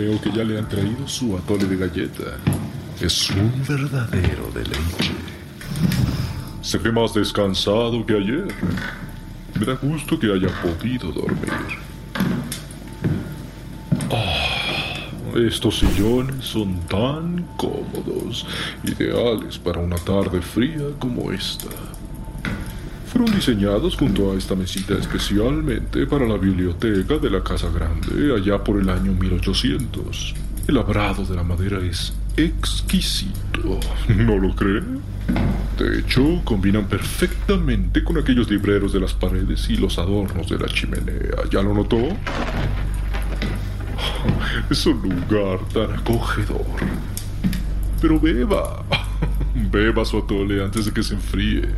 Veo que ya le han traído su atole de galleta. Es un verdadero deleite. Se ve más descansado que ayer. Me da gusto que haya podido dormir. Ah, estos sillones son tan cómodos, ideales para una tarde fría como esta. Fueron diseñados junto a esta mesita especialmente para la biblioteca de la Casa Grande allá por el año 1800. El labrado de la madera es exquisito, ¿no lo creen? De hecho, combinan perfectamente con aquellos libreros de las paredes y los adornos de la chimenea. ¿Ya lo notó? Es un lugar tan acogedor. Pero beba. Beba su atole antes de que se enfríe.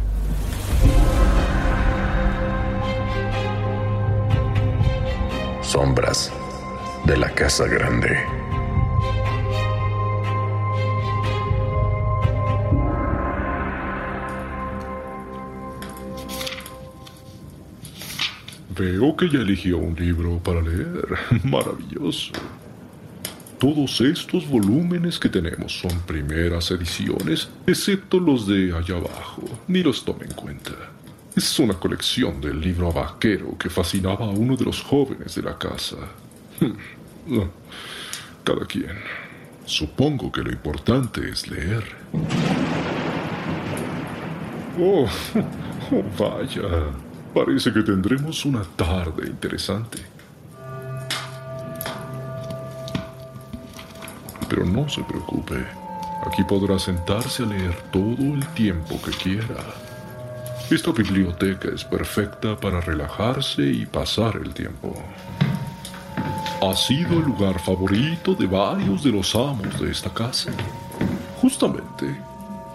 Sombras de la Casa Grande. Veo que ya eligió un libro para leer. Maravilloso. Todos estos volúmenes que tenemos son primeras ediciones, excepto los de allá abajo. Ni los tome en cuenta. Es una colección del libro vaquero que fascinaba a uno de los jóvenes de la casa. Hmm. Cada quien. Supongo que lo importante es leer. Oh, oh, vaya. Parece que tendremos una tarde interesante. Pero no se preocupe. Aquí podrá sentarse a leer todo el tiempo que quiera. Esta biblioteca es perfecta para relajarse y pasar el tiempo. Ha sido el lugar favorito de varios de los amos de esta casa. Justamente,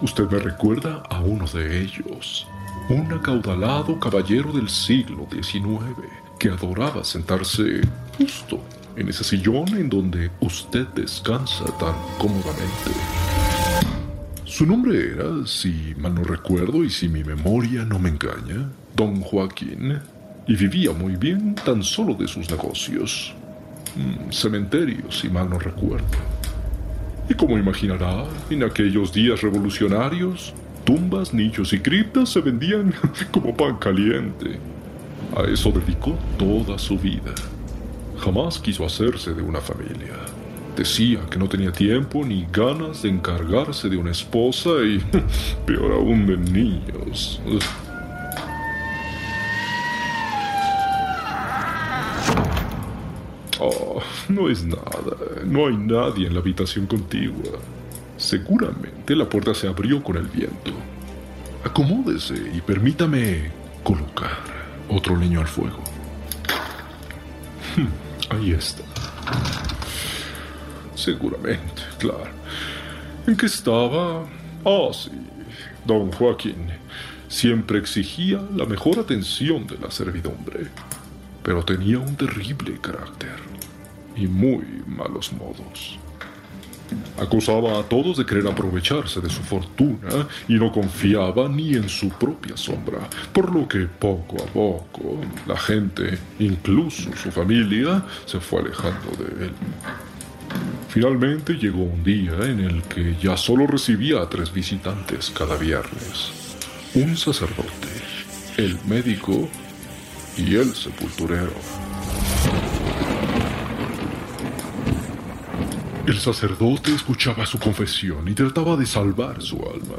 usted me recuerda a uno de ellos, un acaudalado caballero del siglo XIX que adoraba sentarse justo en ese sillón en donde usted descansa tan cómodamente. Su nombre era, si mal no recuerdo y si mi memoria no me engaña, Don Joaquín, y vivía muy bien tan solo de sus negocios. Mm, cementerios, si mal no recuerdo. Y como imaginará, en aquellos días revolucionarios, tumbas, nichos y criptas se vendían como pan caliente. A eso dedicó toda su vida. Jamás quiso hacerse de una familia. Decía que no tenía tiempo ni ganas de encargarse de una esposa y, peor aún, de niños. Oh, no es nada. No hay nadie en la habitación contigua. Seguramente la puerta se abrió con el viento. Acomódese y permítame colocar otro leño al fuego. Ahí está. Seguramente, claro. ¿En qué estaba? Ah, sí. Don Joaquín siempre exigía la mejor atención de la servidumbre, pero tenía un terrible carácter y muy malos modos. Acusaba a todos de querer aprovecharse de su fortuna y no confiaba ni en su propia sombra, por lo que poco a poco la gente, incluso su familia, se fue alejando de él. Finalmente llegó un día en el que ya solo recibía a tres visitantes cada viernes. Un sacerdote, el médico y el sepulturero. El sacerdote escuchaba su confesión y trataba de salvar su alma.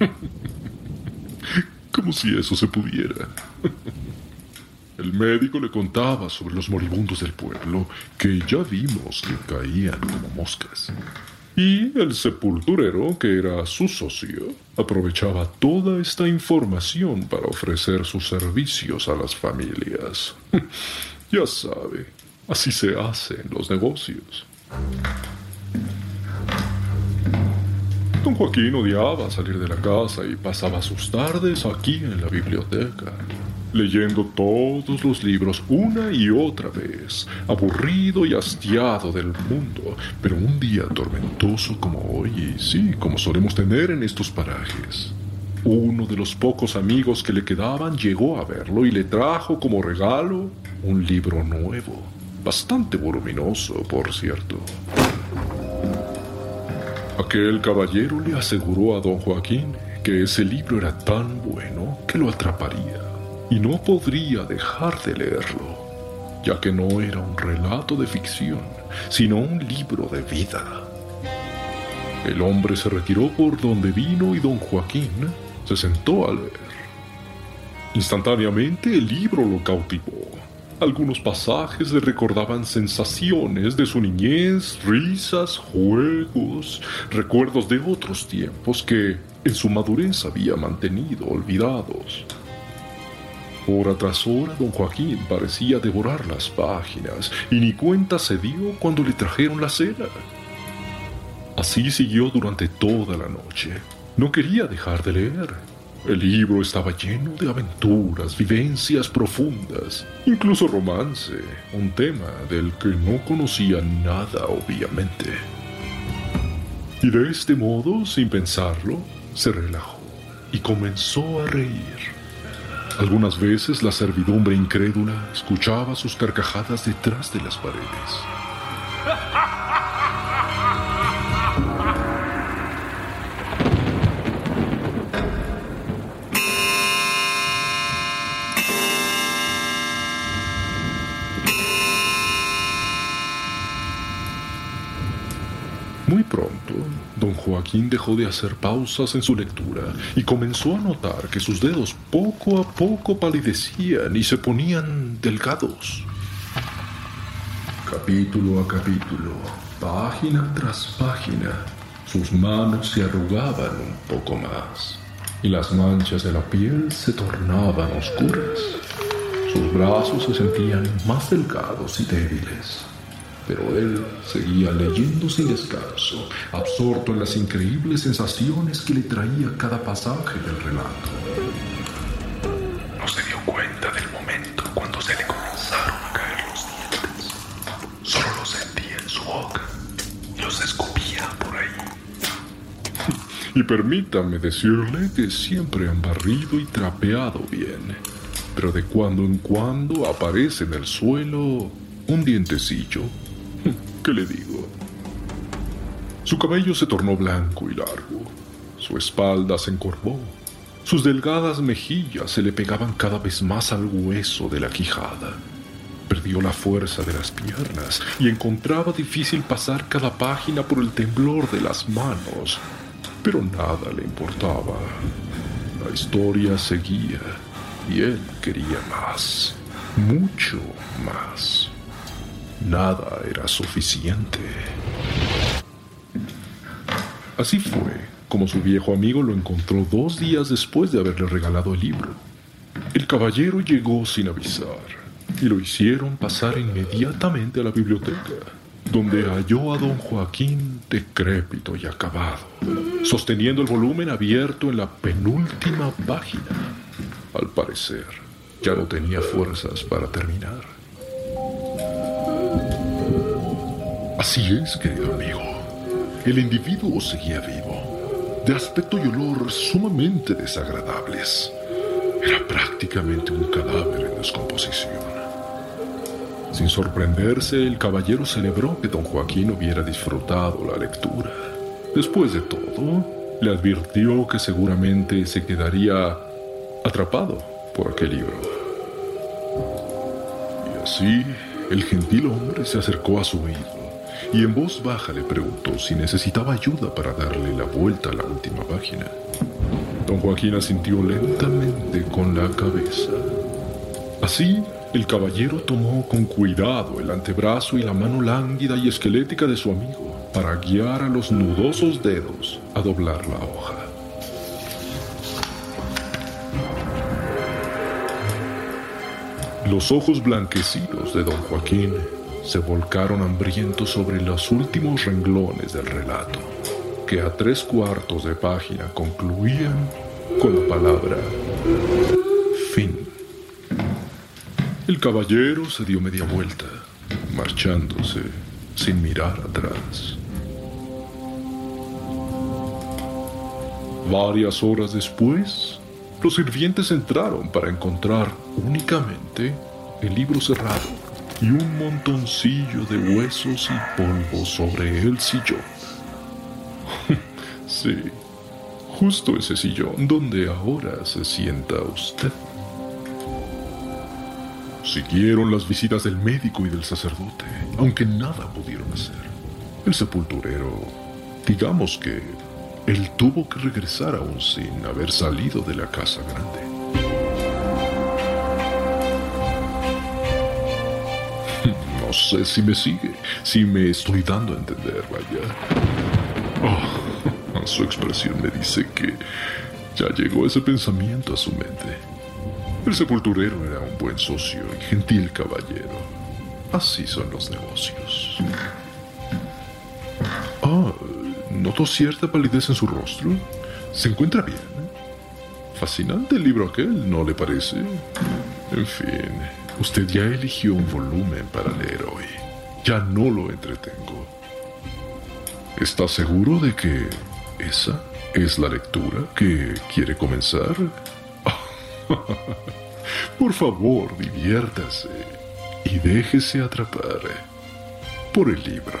Como si eso se pudiera. El médico le contaba sobre los moribundos del pueblo, que ya vimos que caían como moscas. Y el sepulturero, que era su socio, aprovechaba toda esta información para ofrecer sus servicios a las familias. ya sabe, así se hacen los negocios. Don Joaquín odiaba salir de la casa y pasaba sus tardes aquí en la biblioteca, leyendo todos los libros una y otra vez, aburrido y hastiado del mundo, pero un día tormentoso como hoy, y sí, como solemos tener en estos parajes. Uno de los pocos amigos que le quedaban llegó a verlo y le trajo como regalo un libro nuevo, bastante voluminoso, por cierto. Aquel caballero le aseguró a don Joaquín que ese libro era tan bueno que lo atraparía y no podría dejar de leerlo, ya que no era un relato de ficción, sino un libro de vida. El hombre se retiró por donde vino y don Joaquín se sentó a leer. Instantáneamente el libro lo cautivó. Algunos pasajes le recordaban sensaciones de su niñez, risas, juegos, recuerdos de otros tiempos que en su madurez había mantenido olvidados. Hora tras hora, don Joaquín parecía devorar las páginas y ni cuenta se dio cuando le trajeron la cena. Así siguió durante toda la noche. No quería dejar de leer. El libro estaba lleno de aventuras, vivencias profundas, incluso romance, un tema del que no conocía nada obviamente. Y de este modo, sin pensarlo, se relajó y comenzó a reír. Algunas veces la servidumbre incrédula escuchaba sus carcajadas detrás de las paredes. Joaquín dejó de hacer pausas en su lectura y comenzó a notar que sus dedos poco a poco palidecían y se ponían delgados. Capítulo a capítulo, página tras página, sus manos se arrugaban un poco más y las manchas de la piel se tornaban oscuras. Sus brazos se sentían más delgados y débiles pero él seguía leyendo sin descanso, absorto en las increíbles sensaciones que le traía cada pasaje del relato. No se dio cuenta del momento cuando se le comenzaron a caer los dientes. Solo los sentía en su boca y los escupía por ahí. Y permítame decirle que siempre han barrido y trapeado bien, pero de cuando en cuando aparece en el suelo un dientecillo ¿Qué le digo? Su cabello se tornó blanco y largo, su espalda se encorvó, sus delgadas mejillas se le pegaban cada vez más al hueso de la quijada. Perdió la fuerza de las piernas y encontraba difícil pasar cada página por el temblor de las manos, pero nada le importaba. La historia seguía y él quería más, mucho más. Nada era suficiente. Así fue como su viejo amigo lo encontró dos días después de haberle regalado el libro. El caballero llegó sin avisar y lo hicieron pasar inmediatamente a la biblioteca, donde halló a don Joaquín decrépito y acabado, sosteniendo el volumen abierto en la penúltima página. Al parecer, ya no tenía fuerzas para terminar. Así es, querido amigo. El individuo seguía vivo, de aspecto y olor sumamente desagradables. Era prácticamente un cadáver en descomposición. Sin sorprenderse, el caballero celebró que don Joaquín hubiera disfrutado la lectura. Después de todo, le advirtió que seguramente se quedaría atrapado por aquel libro. Y así, el gentil hombre se acercó a su oído y en voz baja le preguntó si necesitaba ayuda para darle la vuelta a la última página. Don Joaquín asintió lentamente con la cabeza. Así, el caballero tomó con cuidado el antebrazo y la mano lánguida y esquelética de su amigo para guiar a los nudosos dedos a doblar la hoja. Los ojos blanquecidos de don Joaquín se volcaron hambrientos sobre los últimos renglones del relato, que a tres cuartos de página concluían con la palabra fin. El caballero se dio media vuelta, marchándose sin mirar atrás. Varias horas después, los sirvientes entraron para encontrar únicamente el libro cerrado y un montoncillo de huesos y polvo sobre el sillón. sí, justo ese sillón donde ahora se sienta usted. Siguieron las visitas del médico y del sacerdote, aunque nada pudieron hacer. El sepulturero, digamos que él tuvo que regresar aún sin haber salido de la casa grande. No sé si me sigue, si me estoy dando a entender, vaya. Oh, su expresión me dice que ya llegó ese pensamiento a su mente. El sepulturero era un buen socio y gentil caballero. Así son los negocios. Ah, Notó cierta palidez en su rostro. ¿Se encuentra bien? Fascinante el libro aquel, ¿no le parece? En fin, usted ya eligió un volumen para leer hoy. Ya no lo entretengo. ¿Está seguro de que esa es la lectura que quiere comenzar? Por favor, diviértase y déjese atrapar por el libro.